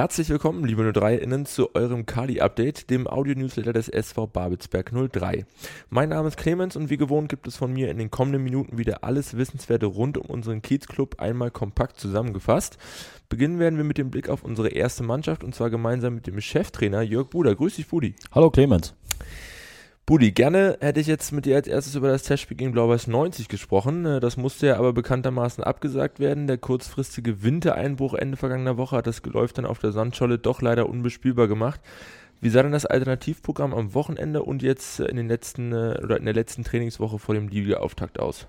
Herzlich willkommen, liebe 03-Innen, zu eurem Kali-Update, dem Audio-Newsletter des SV Babelsberg 03. Mein Name ist Clemens und wie gewohnt gibt es von mir in den kommenden Minuten wieder alles Wissenswerte rund um unseren Kiezclub einmal kompakt zusammengefasst. Beginnen werden wir mit dem Blick auf unsere erste Mannschaft und zwar gemeinsam mit dem Cheftrainer Jörg Buder. Grüß dich, Budi. Hallo, Clemens. Budi, gerne hätte ich jetzt mit dir als erstes über das Testspiel gegen Blau-Weiß 90 gesprochen. Äh, das musste ja aber bekanntermaßen abgesagt werden. Der kurzfristige Wintereinbruch Ende vergangener Woche hat das Geläuf dann auf der Sandscholle doch leider unbespielbar gemacht. Wie sah denn das Alternativprogramm am Wochenende und jetzt in den letzten äh, oder in der letzten Trainingswoche vor dem Ligaauftakt aus?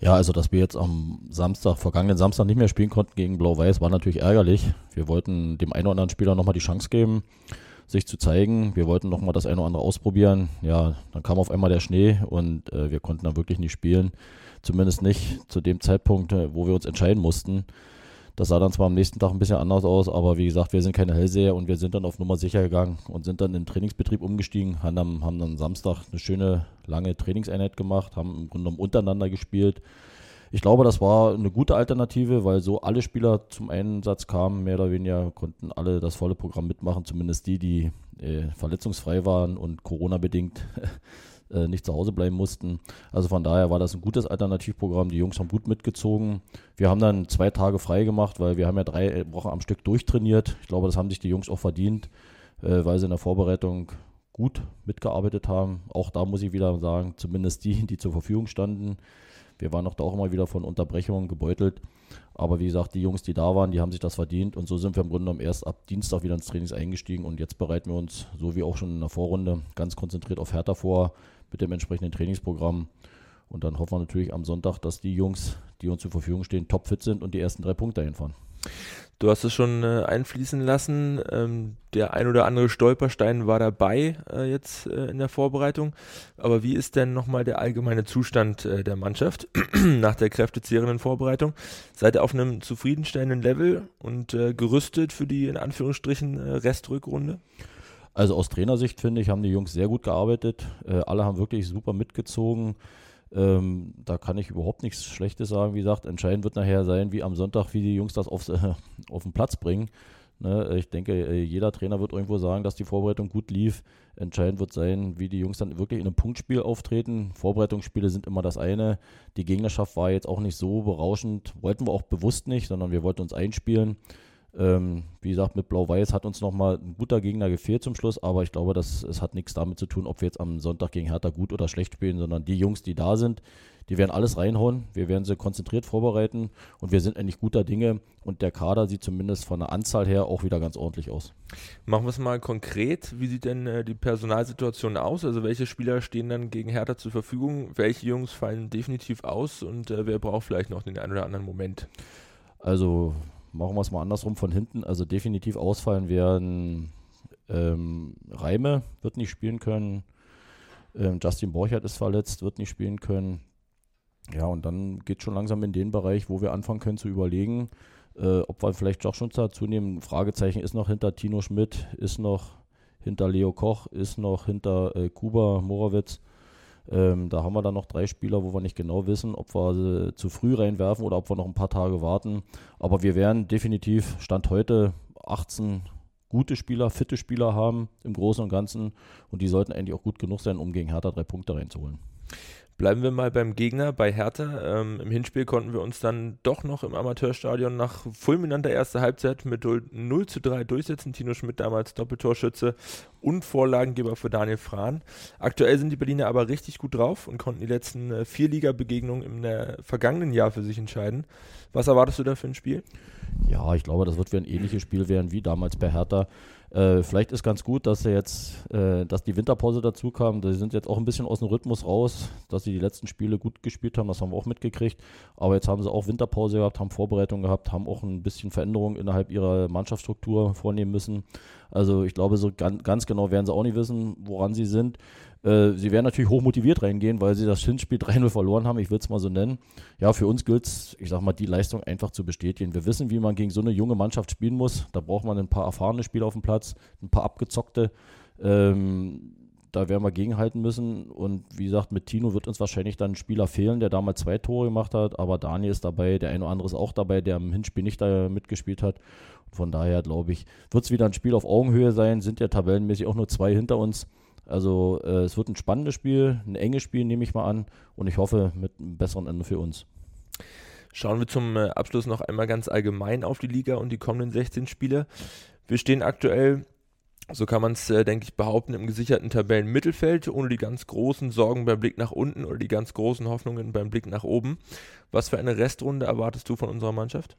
Ja, also dass wir jetzt am Samstag, vergangenen Samstag nicht mehr spielen konnten gegen Blau-Weiß, war natürlich ärgerlich. Wir wollten dem einen oder anderen Spieler nochmal die Chance geben sich zu zeigen. Wir wollten noch mal das eine oder andere ausprobieren. Ja, dann kam auf einmal der Schnee und äh, wir konnten dann wirklich nicht spielen. Zumindest nicht zu dem Zeitpunkt, äh, wo wir uns entscheiden mussten. Das sah dann zwar am nächsten Tag ein bisschen anders aus, aber wie gesagt, wir sind keine Hellseher und wir sind dann auf Nummer sicher gegangen und sind dann in den Trainingsbetrieb umgestiegen, haben dann, haben dann Samstag eine schöne lange Trainingseinheit gemacht, haben im Grunde genommen untereinander gespielt ich glaube, das war eine gute Alternative, weil so alle Spieler zum Einsatz kamen, mehr oder weniger konnten alle das volle Programm mitmachen, zumindest die, die äh, verletzungsfrei waren und Corona-bedingt äh, nicht zu Hause bleiben mussten. Also von daher war das ein gutes Alternativprogramm. Die Jungs haben gut mitgezogen. Wir haben dann zwei Tage frei gemacht, weil wir haben ja drei Wochen am Stück durchtrainiert. Ich glaube, das haben sich die Jungs auch verdient, äh, weil sie in der Vorbereitung gut mitgearbeitet haben. Auch da muss ich wieder sagen, zumindest die, die zur Verfügung standen. Wir waren auch da auch immer wieder von Unterbrechungen gebeutelt. Aber wie gesagt, die Jungs, die da waren, die haben sich das verdient. Und so sind wir im Grunde genommen erst ab Dienstag wieder ins Training eingestiegen. Und jetzt bereiten wir uns, so wie auch schon in der Vorrunde, ganz konzentriert auf Hertha vor mit dem entsprechenden Trainingsprogramm. Und dann hoffen wir natürlich am Sonntag, dass die Jungs, die uns zur Verfügung stehen, topfit sind und die ersten drei Punkte einfahren. Du hast es schon äh, einfließen lassen. Ähm, der ein oder andere Stolperstein war dabei äh, jetzt äh, in der Vorbereitung. Aber wie ist denn nochmal der allgemeine Zustand äh, der Mannschaft nach der kräftezehrenden Vorbereitung? Seid ihr auf einem zufriedenstellenden Level und äh, gerüstet für die in Anführungsstrichen äh, Restrückrunde? Also aus Trainersicht finde ich, haben die Jungs sehr gut gearbeitet. alle haben wirklich super mitgezogen. Ähm, da kann ich überhaupt nichts Schlechtes sagen. Wie gesagt, entscheidend wird nachher sein, wie am Sonntag, wie die Jungs das aufs, äh, auf den Platz bringen. Ne, ich denke, äh, jeder Trainer wird irgendwo sagen, dass die Vorbereitung gut lief. Entscheidend wird sein, wie die Jungs dann wirklich in einem Punktspiel auftreten. Vorbereitungsspiele sind immer das eine. Die Gegnerschaft war jetzt auch nicht so berauschend. Wollten wir auch bewusst nicht, sondern wir wollten uns einspielen. Ähm, wie gesagt, mit Blau-Weiß hat uns nochmal ein guter Gegner gefehlt zum Schluss, aber ich glaube, das, es hat nichts damit zu tun, ob wir jetzt am Sonntag gegen Hertha gut oder schlecht spielen, sondern die Jungs, die da sind, die werden alles reinhauen. Wir werden sie konzentriert vorbereiten und wir sind eigentlich guter Dinge und der Kader sieht zumindest von der Anzahl her auch wieder ganz ordentlich aus. Machen wir es mal konkret. Wie sieht denn äh, die Personalsituation aus? Also welche Spieler stehen dann gegen Hertha zur Verfügung? Welche Jungs fallen definitiv aus und äh, wer braucht vielleicht noch den einen oder anderen Moment? Also machen wir es mal andersrum von hinten. Also definitiv ausfallen werden ähm, Reime, wird nicht spielen können. Ähm, Justin Borchert ist verletzt, wird nicht spielen können. Ja, und dann geht schon langsam in den Bereich, wo wir anfangen können zu überlegen, äh, ob wir vielleicht doch schon dazu nehmen. Fragezeichen ist noch hinter Tino Schmidt, ist noch hinter Leo Koch, ist noch hinter äh, Kuba Morawitz. Ähm, da haben wir dann noch drei Spieler, wo wir nicht genau wissen, ob wir sie zu früh reinwerfen oder ob wir noch ein paar Tage warten. Aber wir werden definitiv Stand heute 18 gute Spieler, fitte Spieler haben im Großen und Ganzen. Und die sollten eigentlich auch gut genug sein, um gegen Hertha drei Punkte reinzuholen. Bleiben wir mal beim Gegner, bei Hertha. Ähm, Im Hinspiel konnten wir uns dann doch noch im Amateurstadion nach fulminanter erster Halbzeit mit 0 zu 3 durchsetzen. Tino Schmidt damals Doppeltorschütze und Vorlagengeber für Daniel Frahn. Aktuell sind die Berliner aber richtig gut drauf und konnten die letzten äh, vier Liga-Begegnungen im äh, vergangenen Jahr für sich entscheiden. Was erwartest du da für ein Spiel? Ja, ich glaube, das wird ein ähnliches Spiel werden wie damals bei Hertha. Äh, vielleicht ist ganz gut, dass jetzt, äh, dass die Winterpause dazu kam. Die sind jetzt auch ein bisschen aus dem Rhythmus raus, dass sie die letzten Spiele gut gespielt haben. Das haben wir auch mitgekriegt. Aber jetzt haben sie auch Winterpause gehabt, haben Vorbereitungen gehabt, haben auch ein bisschen Veränderungen innerhalb ihrer Mannschaftsstruktur vornehmen müssen. Also ich glaube, so ganz, ganz genau werden sie auch nicht wissen, woran sie sind. Äh, sie werden natürlich hoch motiviert reingehen, weil sie das Hinspiel 3-0 verloren haben, ich will es mal so nennen. Ja, für uns gilt es, ich sag mal, die Leistung einfach zu bestätigen. Wir wissen, wie man gegen so eine junge Mannschaft spielen muss. Da braucht man ein paar erfahrene Spieler auf dem Platz, ein paar abgezockte. Ähm, da werden wir gegenhalten müssen. Und wie gesagt, mit Tino wird uns wahrscheinlich dann ein Spieler fehlen, der damals zwei Tore gemacht hat. Aber Daniel ist dabei, der eine oder andere ist auch dabei, der im Hinspiel nicht da mitgespielt hat. Von daher glaube ich, wird es wieder ein Spiel auf Augenhöhe sein. Sind ja tabellenmäßig auch nur zwei hinter uns. Also äh, es wird ein spannendes Spiel, ein enges Spiel, nehme ich mal an. Und ich hoffe mit einem besseren Ende für uns. Schauen wir zum äh, Abschluss noch einmal ganz allgemein auf die Liga und die kommenden 16 Spiele. Wir stehen aktuell, so kann man es, äh, denke ich, behaupten, im gesicherten Tabellenmittelfeld, ohne die ganz großen Sorgen beim Blick nach unten oder die ganz großen Hoffnungen beim Blick nach oben. Was für eine Restrunde erwartest du von unserer Mannschaft?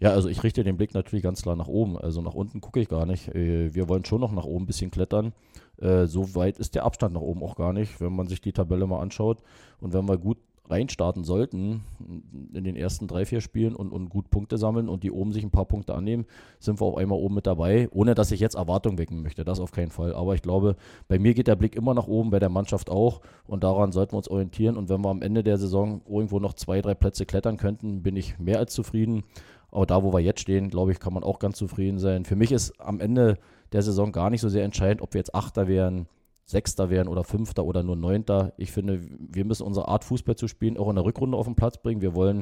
Ja, also ich richte den Blick natürlich ganz klar nach oben. Also nach unten gucke ich gar nicht. Äh, wir wollen schon noch nach oben ein bisschen klettern. Äh, so weit ist der Abstand nach oben auch gar nicht, wenn man sich die Tabelle mal anschaut. Und wenn wir gut reinstarten sollten in den ersten drei, vier Spielen und, und gut Punkte sammeln und die oben sich ein paar Punkte annehmen, sind wir auf einmal oben mit dabei, ohne dass ich jetzt Erwartungen wecken möchte. Das auf keinen Fall. Aber ich glaube, bei mir geht der Blick immer nach oben, bei der Mannschaft auch. Und daran sollten wir uns orientieren. Und wenn wir am Ende der Saison irgendwo noch zwei, drei Plätze klettern könnten, bin ich mehr als zufrieden. Aber da, wo wir jetzt stehen, glaube ich, kann man auch ganz zufrieden sein. Für mich ist am Ende der Saison gar nicht so sehr entscheidend, ob wir jetzt Achter wären, Sechster wären oder Fünfter oder nur Neunter. Ich finde, wir müssen unsere Art Fußball zu spielen auch in der Rückrunde auf den Platz bringen. Wir wollen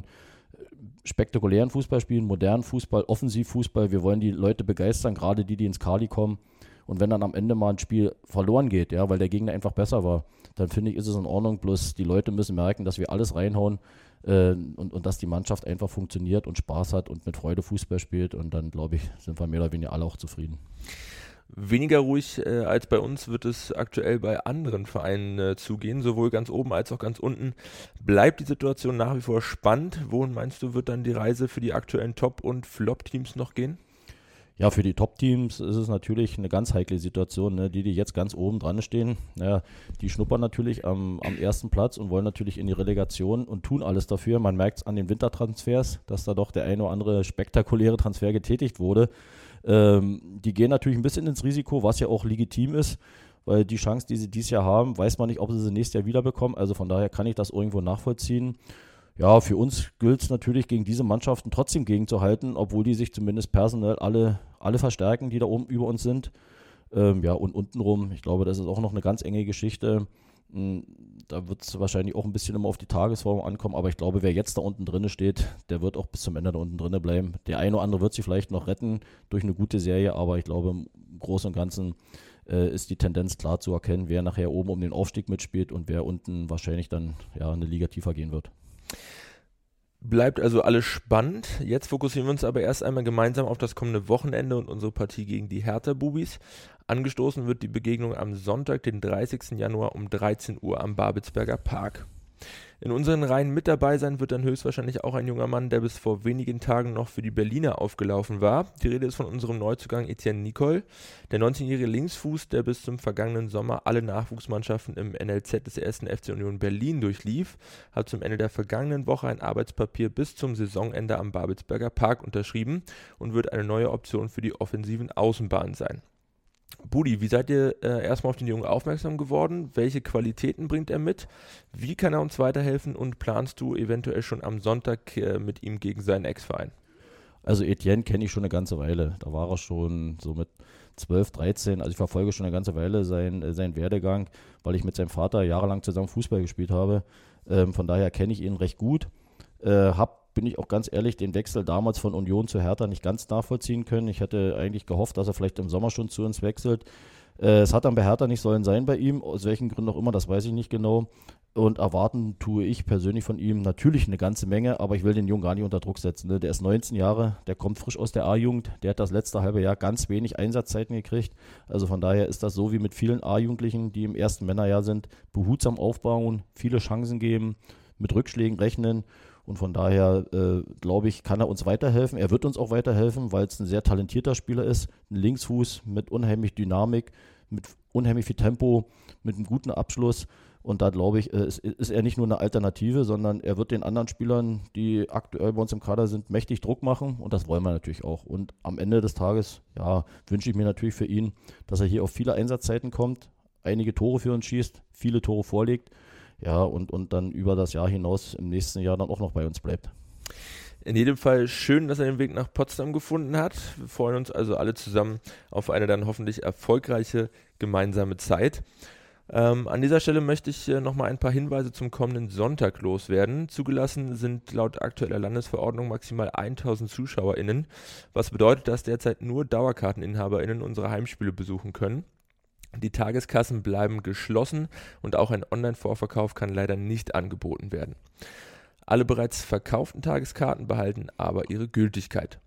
äh, spektakulären Fußball spielen, modernen Fußball, Offensivfußball. Wir wollen die Leute begeistern, gerade die, die ins Kali kommen. Und wenn dann am Ende mal ein Spiel verloren geht, ja, weil der Gegner einfach besser war, dann finde ich, ist es in Ordnung. Bloß die Leute müssen merken, dass wir alles reinhauen äh, und, und dass die Mannschaft einfach funktioniert und Spaß hat und mit Freude Fußball spielt. Und dann, glaube ich, sind wir mehr oder weniger alle auch zufrieden. Weniger ruhig äh, als bei uns wird es aktuell bei anderen Vereinen äh, zugehen, sowohl ganz oben als auch ganz unten. Bleibt die Situation nach wie vor spannend? Wohin meinst du, wird dann die Reise für die aktuellen Top- und Flop-Teams noch gehen? Ja, für die Top-Teams ist es natürlich eine ganz heikle Situation. Ne? Die, die jetzt ganz oben dran stehen, ja, die schnuppern natürlich am, am ersten Platz und wollen natürlich in die Relegation und tun alles dafür. Man merkt es an den Wintertransfers, dass da doch der eine oder andere spektakuläre Transfer getätigt wurde. Ähm, die gehen natürlich ein bisschen ins Risiko, was ja auch legitim ist, weil die Chance, die sie dieses Jahr haben, weiß man nicht, ob sie sie nächstes Jahr wiederbekommen. Also von daher kann ich das irgendwo nachvollziehen. Ja, für uns gilt es natürlich, gegen diese Mannschaften trotzdem gegenzuhalten, obwohl die sich zumindest personell alle, alle verstärken, die da oben über uns sind. Ähm, ja, und untenrum, ich glaube, das ist auch noch eine ganz enge Geschichte. Hm, da wird es wahrscheinlich auch ein bisschen immer auf die Tagesform ankommen, aber ich glaube, wer jetzt da unten drin steht, der wird auch bis zum Ende da unten drin bleiben. Der eine oder andere wird sich vielleicht noch retten durch eine gute Serie, aber ich glaube, im Großen und Ganzen äh, ist die Tendenz klar zu erkennen, wer nachher oben um den Aufstieg mitspielt und wer unten wahrscheinlich dann ja eine Liga tiefer gehen wird. Bleibt also alles spannend. Jetzt fokussieren wir uns aber erst einmal gemeinsam auf das kommende Wochenende und unsere Partie gegen die Hertha-Bubis. Angestoßen wird die Begegnung am Sonntag, den 30. Januar um 13 Uhr am Babelsberger Park. In unseren Reihen mit dabei sein wird dann höchstwahrscheinlich auch ein junger Mann, der bis vor wenigen Tagen noch für die Berliner aufgelaufen war. Die Rede ist von unserem Neuzugang Etienne Nicole, der 19-jährige Linksfuß, der bis zum vergangenen Sommer alle Nachwuchsmannschaften im NLZ des 1. FC Union Berlin durchlief, hat zum Ende der vergangenen Woche ein Arbeitspapier bis zum Saisonende am Babelsberger Park unterschrieben und wird eine neue Option für die offensiven Außenbahnen sein. Budi, wie seid ihr äh, erstmal auf den Jungen aufmerksam geworden? Welche Qualitäten bringt er mit? Wie kann er uns weiterhelfen? Und planst du eventuell schon am Sonntag äh, mit ihm gegen seinen Ex-Verein? Also Etienne kenne ich schon eine ganze Weile. Da war er schon so mit 12, 13. Also ich verfolge schon eine ganze Weile sein, äh, seinen Werdegang, weil ich mit seinem Vater jahrelang zusammen Fußball gespielt habe. Ähm, von daher kenne ich ihn recht gut. Äh, habe bin ich auch ganz ehrlich, den Wechsel damals von Union zu Hertha nicht ganz nachvollziehen können. Ich hätte eigentlich gehofft, dass er vielleicht im Sommer schon zu uns wechselt. Äh, es hat dann bei Hertha nicht sollen sein bei ihm, aus welchen Gründen auch immer, das weiß ich nicht genau. Und erwarten tue ich persönlich von ihm natürlich eine ganze Menge, aber ich will den Jungen gar nicht unter Druck setzen. Ne? Der ist 19 Jahre, der kommt frisch aus der A-Jugend, der hat das letzte halbe Jahr ganz wenig Einsatzzeiten gekriegt. Also von daher ist das so wie mit vielen A-Jugendlichen, die im ersten Männerjahr sind, behutsam aufbauen, viele Chancen geben, mit Rückschlägen rechnen und von daher äh, glaube ich, kann er uns weiterhelfen. Er wird uns auch weiterhelfen, weil es ein sehr talentierter Spieler ist. Ein Linksfuß mit unheimlich Dynamik, mit unheimlich viel Tempo, mit einem guten Abschluss. Und da glaube ich, äh, ist, ist, er nicht nur eine Alternative, sondern er wird den anderen Spielern, die aktuell bei uns im Kader sind, mächtig Druck machen. Und das wollen wir natürlich auch. Und am Ende des Tages, ja, wünsche ich mir natürlich für ihn, dass er hier auf viele Einsatzzeiten kommt, einige Tore für uns schießt, viele Tore vorlegt ja, und, und dann über das Jahr hinaus im nächsten Jahr dann auch noch bei uns bleibt. In jedem Fall schön, dass er den Weg nach Potsdam gefunden hat. Wir freuen uns also alle zusammen auf eine dann hoffentlich erfolgreiche gemeinsame Zeit. Ähm, an dieser Stelle möchte ich äh, nochmal ein paar Hinweise zum kommenden Sonntag loswerden. Zugelassen sind laut aktueller Landesverordnung maximal 1000 ZuschauerInnen, was bedeutet, dass derzeit nur DauerkarteninhaberInnen unsere Heimspiele besuchen können. Die Tageskassen bleiben geschlossen und auch ein Online-Vorverkauf kann leider nicht angeboten werden. Alle bereits verkauften Tageskarten behalten aber ihre Gültigkeit.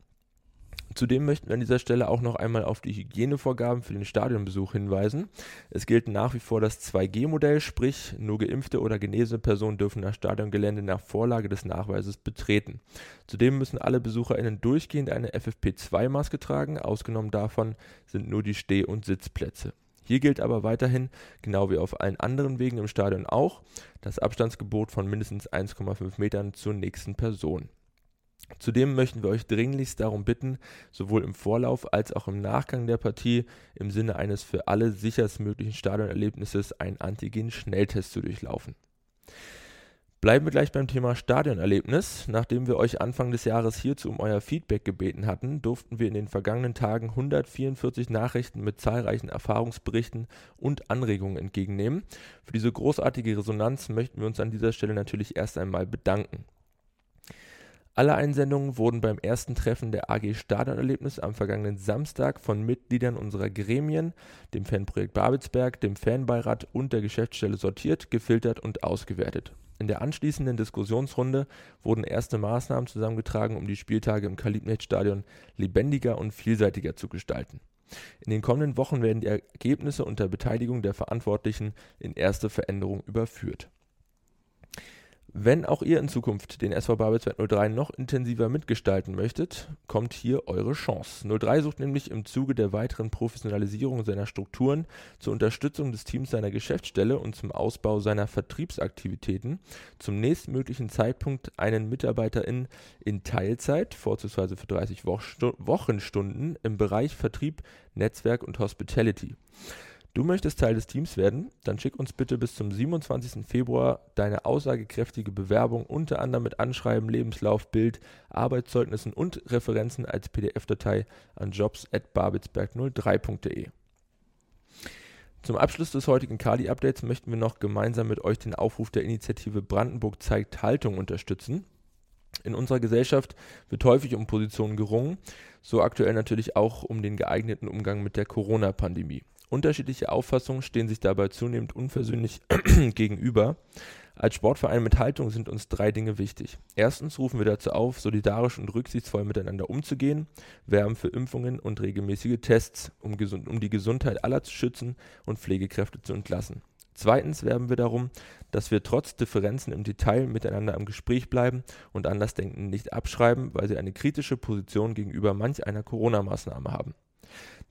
Zudem möchten wir an dieser Stelle auch noch einmal auf die Hygienevorgaben für den Stadionbesuch hinweisen. Es gilt nach wie vor das 2G-Modell, sprich nur geimpfte oder genesene Personen dürfen das Stadiongelände nach Vorlage des Nachweises betreten. Zudem müssen alle BesucherInnen durchgehend eine FFP2-Maske tragen, ausgenommen davon sind nur die Steh- und Sitzplätze. Hier gilt aber weiterhin, genau wie auf allen anderen Wegen im Stadion auch, das Abstandsgebot von mindestens 1,5 Metern zur nächsten Person. Zudem möchten wir euch dringlichst darum bitten, sowohl im Vorlauf als auch im Nachgang der Partie im Sinne eines für alle sicherstmöglichen Stadionerlebnisses einen Antigen-Schnelltest zu durchlaufen. Bleiben wir gleich beim Thema Stadionerlebnis. Nachdem wir euch Anfang des Jahres hierzu um euer Feedback gebeten hatten, durften wir in den vergangenen Tagen 144 Nachrichten mit zahlreichen Erfahrungsberichten und Anregungen entgegennehmen. Für diese großartige Resonanz möchten wir uns an dieser Stelle natürlich erst einmal bedanken. Alle Einsendungen wurden beim ersten Treffen der AG Stadionerlebnis am vergangenen Samstag von Mitgliedern unserer Gremien, dem Fanprojekt Babelsberg, dem Fanbeirat und der Geschäftsstelle sortiert, gefiltert und ausgewertet. In der anschließenden Diskussionsrunde wurden erste Maßnahmen zusammengetragen, um die Spieltage im Kalibnet-Stadion lebendiger und vielseitiger zu gestalten. In den kommenden Wochen werden die Ergebnisse unter Beteiligung der Verantwortlichen in erste Veränderungen überführt wenn auch ihr in Zukunft den SV Babelsberg 03 noch intensiver mitgestalten möchtet, kommt hier eure Chance. 03 sucht nämlich im Zuge der weiteren Professionalisierung seiner Strukturen zur Unterstützung des Teams seiner Geschäftsstelle und zum Ausbau seiner Vertriebsaktivitäten zum nächstmöglichen Zeitpunkt einen MitarbeiterIn in Teilzeit, vorzugsweise für 30 Wochenstunden, im Bereich Vertrieb, Netzwerk und Hospitality. Du möchtest Teil des Teams werden? Dann schick uns bitte bis zum 27. Februar deine aussagekräftige Bewerbung unter anderem mit Anschreiben, Lebenslauf, Bild, Arbeitszeugnissen und Referenzen als PDF-Datei an jobs@babelsberg03.de. Zum Abschluss des heutigen Kali-Updates möchten wir noch gemeinsam mit euch den Aufruf der Initiative Brandenburg zeigt Haltung unterstützen. In unserer Gesellschaft wird häufig um Positionen gerungen, so aktuell natürlich auch um den geeigneten Umgang mit der Corona-Pandemie. Unterschiedliche Auffassungen stehen sich dabei zunehmend unversöhnlich gegenüber. Als Sportverein mit Haltung sind uns drei Dinge wichtig. Erstens rufen wir dazu auf, solidarisch und rücksichtsvoll miteinander umzugehen, werben für Impfungen und regelmäßige Tests, um, um die Gesundheit aller zu schützen und Pflegekräfte zu entlassen. Zweitens werben wir darum, dass wir trotz Differenzen im Detail miteinander im Gespräch bleiben und Andersdenken nicht abschreiben, weil sie eine kritische Position gegenüber manch einer Corona-Maßnahme haben.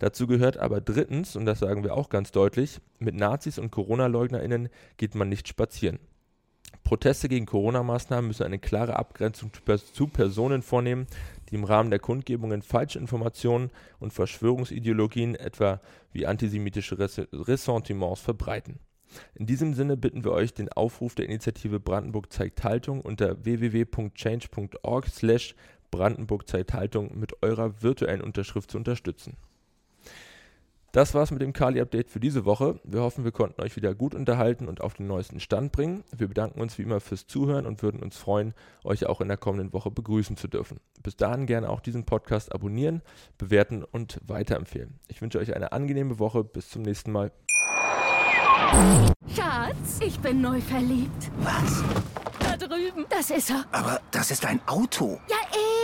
Dazu gehört aber drittens, und das sagen wir auch ganz deutlich, mit Nazis und Corona-LeugnerInnen geht man nicht spazieren. Proteste gegen Corona-Maßnahmen müssen eine klare Abgrenzung zu Personen vornehmen, die im Rahmen der Kundgebungen falsche Informationen und Verschwörungsideologien, etwa wie antisemitische Ressentiments, verbreiten. In diesem Sinne bitten wir euch, den Aufruf der Initiative Brandenburg zeigt Haltung unter www.change.org slash Brandenburg zeigt Haltung mit eurer virtuellen Unterschrift zu unterstützen. Das war's mit dem Kali-Update für diese Woche. Wir hoffen, wir konnten euch wieder gut unterhalten und auf den neuesten Stand bringen. Wir bedanken uns wie immer fürs Zuhören und würden uns freuen, euch auch in der kommenden Woche begrüßen zu dürfen. Bis dahin gerne auch diesen Podcast abonnieren, bewerten und weiterempfehlen. Ich wünsche euch eine angenehme Woche. Bis zum nächsten Mal. Schatz, ich bin neu verliebt. Was? Da drüben. Das ist er. Aber das ist ein Auto. Ja,